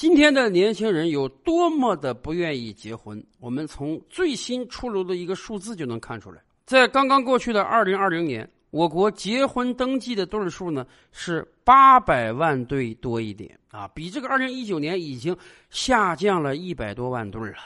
今天的年轻人有多么的不愿意结婚，我们从最新出炉的一个数字就能看出来。在刚刚过去的二零二零年，我国结婚登记的对数呢是八百万对多一点啊，比这个二零一九年已经下降了一百多万对了。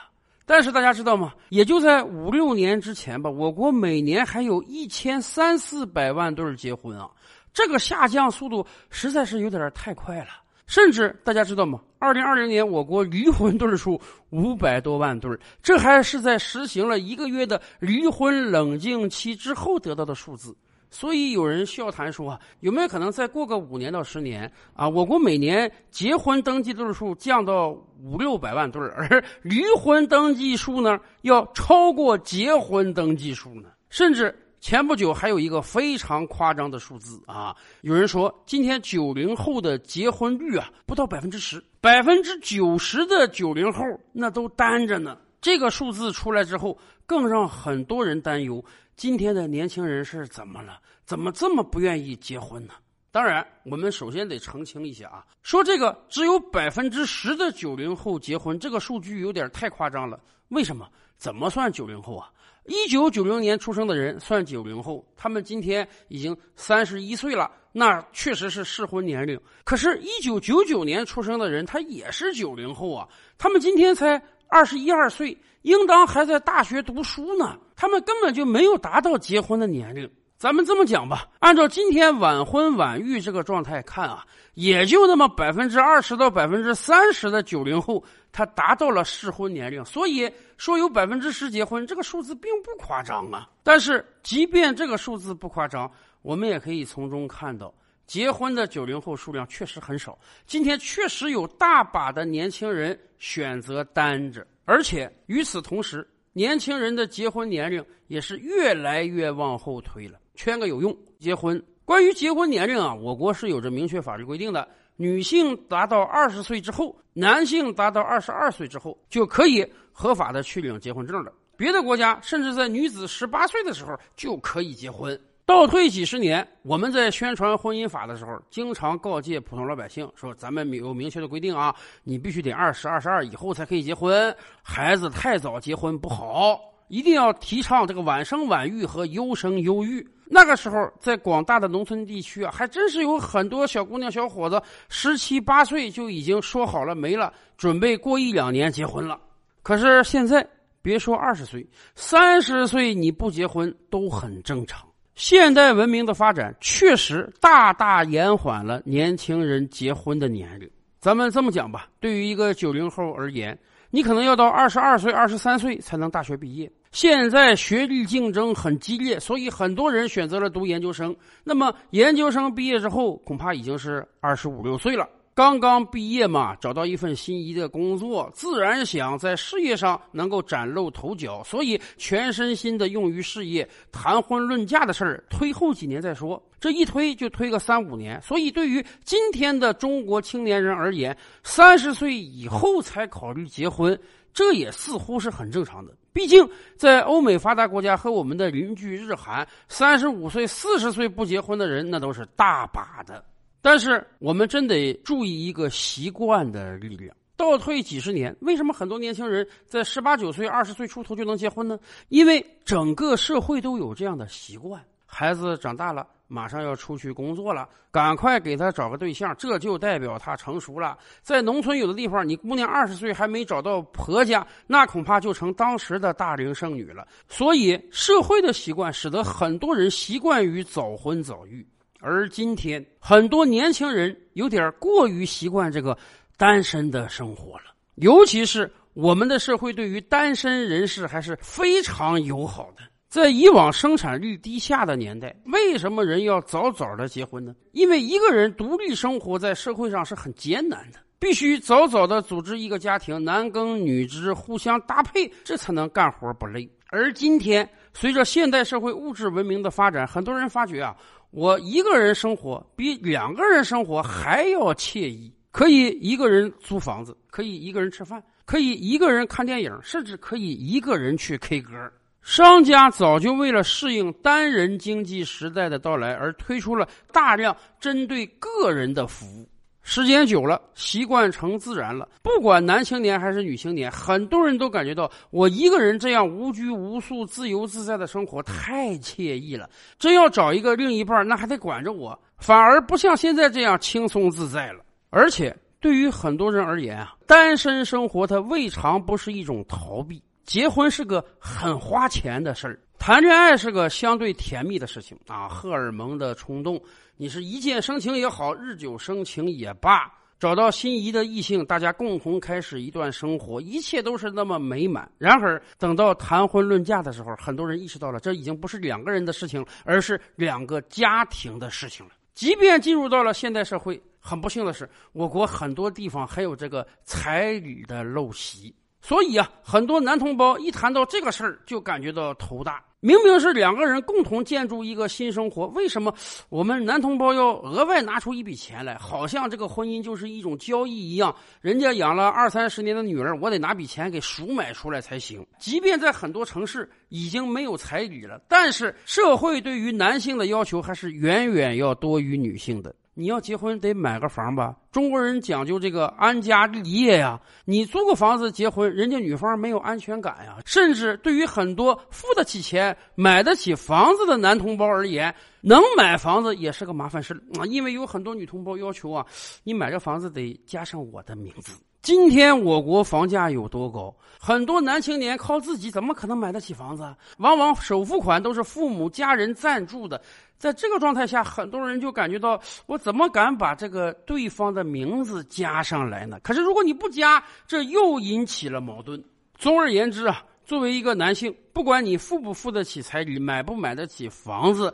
但是大家知道吗？也就在五六年之前吧，我国每年还有一千三四百万对结婚啊，这个下降速度实在是有点太快了。甚至大家知道吗？二零二零年我国离婚对数五百多万对，这还是在实行了一个月的离婚冷静期之后得到的数字。所以有人笑谈说啊，有没有可能再过个五年到十年啊，我国每年结婚登记对数降到五六百万对，而离婚登记数呢要超过结婚登记数呢？甚至。前不久还有一个非常夸张的数字啊！有人说，今天九零后的结婚率啊不到百分之十，百分之九十的九零后那都单着呢。这个数字出来之后，更让很多人担忧：今天的年轻人是怎么了？怎么这么不愿意结婚呢？当然，我们首先得澄清一下啊，说这个只有百分之十的九零后结婚，这个数据有点太夸张了。为什么？怎么算九零后啊？一九九零年出生的人算九零后，他们今天已经三十一岁了，那确实是适婚年龄。可是，一九九九年出生的人，他也是九零后啊，他们今天才二十一二岁，应当还在大学读书呢，他们根本就没有达到结婚的年龄。咱们这么讲吧，按照今天晚婚晚育这个状态看啊，也就那么百分之二十到百分之三十的九零后，他达到了适婚年龄。所以说有百分之十结婚，这个数字并不夸张啊。但是即便这个数字不夸张，我们也可以从中看到，结婚的九零后数量确实很少。今天确实有大把的年轻人选择单着，而且与此同时，年轻人的结婚年龄也是越来越往后推了。圈个有用，结婚。关于结婚年龄啊，我国是有着明确法律规定的。女性达到二十岁之后，男性达到二十二岁之后，就可以合法的去领结婚证了。别的国家甚至在女子十八岁的时候就可以结婚。倒退几十年，我们在宣传婚姻法的时候，经常告诫普通老百姓说：“咱们有明确的规定啊，你必须得二十二十二以后才可以结婚，孩子太早结婚不好。”一定要提倡这个晚生晚育和优生优育。那个时候，在广大的农村地区啊，还真是有很多小姑娘、小伙子，十七八岁就已经说好了没了，准备过一两年结婚了。可是现在，别说二十岁，三十岁你不结婚都很正常。现代文明的发展确实大大延缓了年轻人结婚的年龄。咱们这么讲吧，对于一个九零后而言。你可能要到二十二岁、二十三岁才能大学毕业。现在学历竞争很激烈，所以很多人选择了读研究生。那么，研究生毕业之后，恐怕已经是二十五六岁了。刚刚毕业嘛，找到一份心仪的工作，自然想在事业上能够崭露头角，所以全身心的用于事业。谈婚论嫁的事儿，推后几年再说。这一推就推个三五年，所以对于今天的中国青年人而言，三十岁以后才考虑结婚，这也似乎是很正常的。毕竟在欧美发达国家和我们的邻居日韩，三十五岁、四十岁不结婚的人那都是大把的。但是我们真得注意一个习惯的力量。倒退几十年，为什么很多年轻人在十八九岁、二十岁出头就能结婚呢？因为整个社会都有这样的习惯：孩子长大了，马上要出去工作了，赶快给他找个对象，这就代表他成熟了。在农村有的地方，你姑娘二十岁还没找到婆家，那恐怕就成当时的大龄剩女了。所以，社会的习惯使得很多人习惯于早婚早育。而今天，很多年轻人有点过于习惯这个单身的生活了。尤其是我们的社会对于单身人士还是非常友好的。在以往生产率低下的年代，为什么人要早早的结婚呢？因为一个人独立生活在社会上是很艰难的，必须早早的组织一个家庭，男耕女织，互相搭配，这才能干活不累。而今天，随着现代社会物质文明的发展，很多人发觉啊。我一个人生活比两个人生活还要惬意，可以一个人租房子，可以一个人吃饭，可以一个人看电影，甚至可以一个人去 K 歌。商家早就为了适应单人经济时代的到来而推出了大量针对个人的服务。时间久了，习惯成自然了。不管男青年还是女青年，很多人都感觉到我一个人这样无拘无束、自由自在的生活太惬意了。真要找一个另一半，那还得管着我，反而不像现在这样轻松自在了。而且，对于很多人而言啊，单身生活它未尝不是一种逃避。结婚是个很花钱的事儿，谈恋爱是个相对甜蜜的事情啊，荷尔蒙的冲动。你是一见生情也好，日久生情也罢，找到心仪的异性，大家共同开始一段生活，一切都是那么美满。然而，等到谈婚论嫁的时候，很多人意识到了，这已经不是两个人的事情，而是两个家庭的事情了。即便进入到了现代社会，很不幸的是，我国很多地方还有这个彩礼的陋习。所以啊，很多男同胞一谈到这个事儿，就感觉到头大。明明是两个人共同建筑一个新生活，为什么我们男同胞要额外拿出一笔钱来？好像这个婚姻就是一种交易一样。人家养了二三十年的女儿，我得拿笔钱给赎买出来才行。即便在很多城市已经没有彩礼了，但是社会对于男性的要求还是远远要多于女性的。你要结婚得买个房吧？中国人讲究这个安家立业呀。你租个房子结婚，人家女方没有安全感呀。甚至对于很多付得起钱、买得起房子的男同胞而言，能买房子也是个麻烦事啊。因为有很多女同胞要求啊，你买这房子得加上我的名字。今天我国房价有多高？很多男青年靠自己怎么可能买得起房子？往往首付款都是父母家人赞助的。在这个状态下，很多人就感觉到我怎么敢把这个对方的名字加上来呢？可是如果你不加，这又引起了矛盾。总而言之啊，作为一个男性，不管你付不付得起彩礼，买不买得起房子。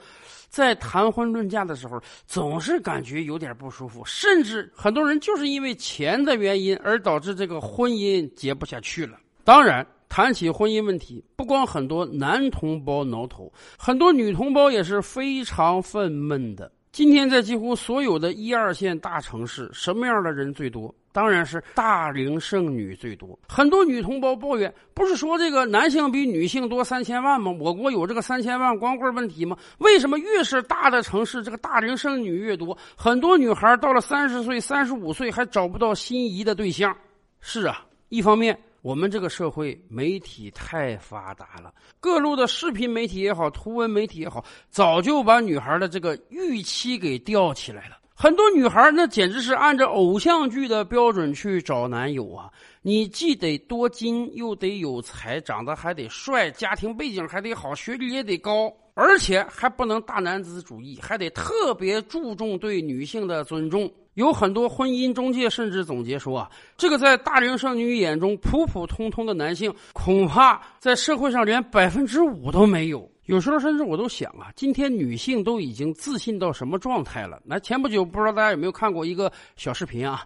在谈婚论嫁的时候，总是感觉有点不舒服，甚至很多人就是因为钱的原因而导致这个婚姻结不下去了。当然，谈起婚姻问题，不光很多男同胞挠头，很多女同胞也是非常愤懑的。今天在几乎所有的一二线大城市，什么样的人最多？当然是大龄剩女最多。很多女同胞抱怨，不是说这个男性比女性多三千万吗？我国有这个三千万光棍问题吗？为什么越是大的城市，这个大龄剩女越多？很多女孩到了三十岁、三十五岁还找不到心仪的对象。是啊，一方面。我们这个社会媒体太发达了，各路的视频媒体也好，图文媒体也好，早就把女孩的这个预期给吊起来了。很多女孩那简直是按照偶像剧的标准去找男友啊！你既得多金，又得有才，长得还得帅，家庭背景还得好，学历也得高，而且还不能大男子主义，还得特别注重对女性的尊重。有很多婚姻中介甚至总结说啊，这个在大龄剩女眼中普普通通的男性，恐怕在社会上连百分之五都没有。有时候甚至我都想啊，今天女性都已经自信到什么状态了？那前不久不知道大家有没有看过一个小视频啊，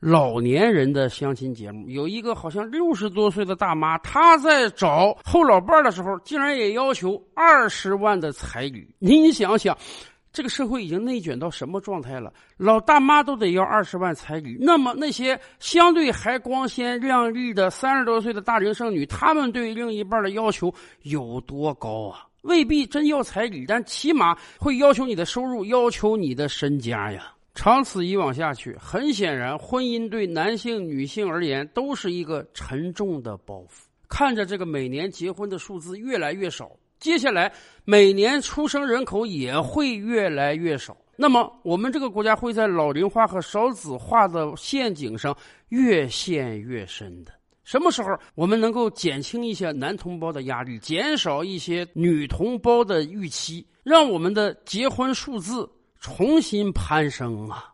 老年人的相亲节目，有一个好像六十多岁的大妈，她在找后老伴的时候，竟然也要求二十万的彩礼。您想想。这个社会已经内卷到什么状态了？老大妈都得要二十万彩礼，那么那些相对还光鲜亮丽的三十多岁的大龄剩女，她们对另一半的要求有多高啊？未必真要彩礼，但起码会要求你的收入，要求你的身家呀。长此以往下去，很显然，婚姻对男性、女性而言都是一个沉重的包袱。看着这个每年结婚的数字越来越少。接下来，每年出生人口也会越来越少。那么，我们这个国家会在老龄化和少子化的陷阱上越陷越深的。什么时候我们能够减轻一些男同胞的压力，减少一些女同胞的预期，让我们的结婚数字重新攀升啊？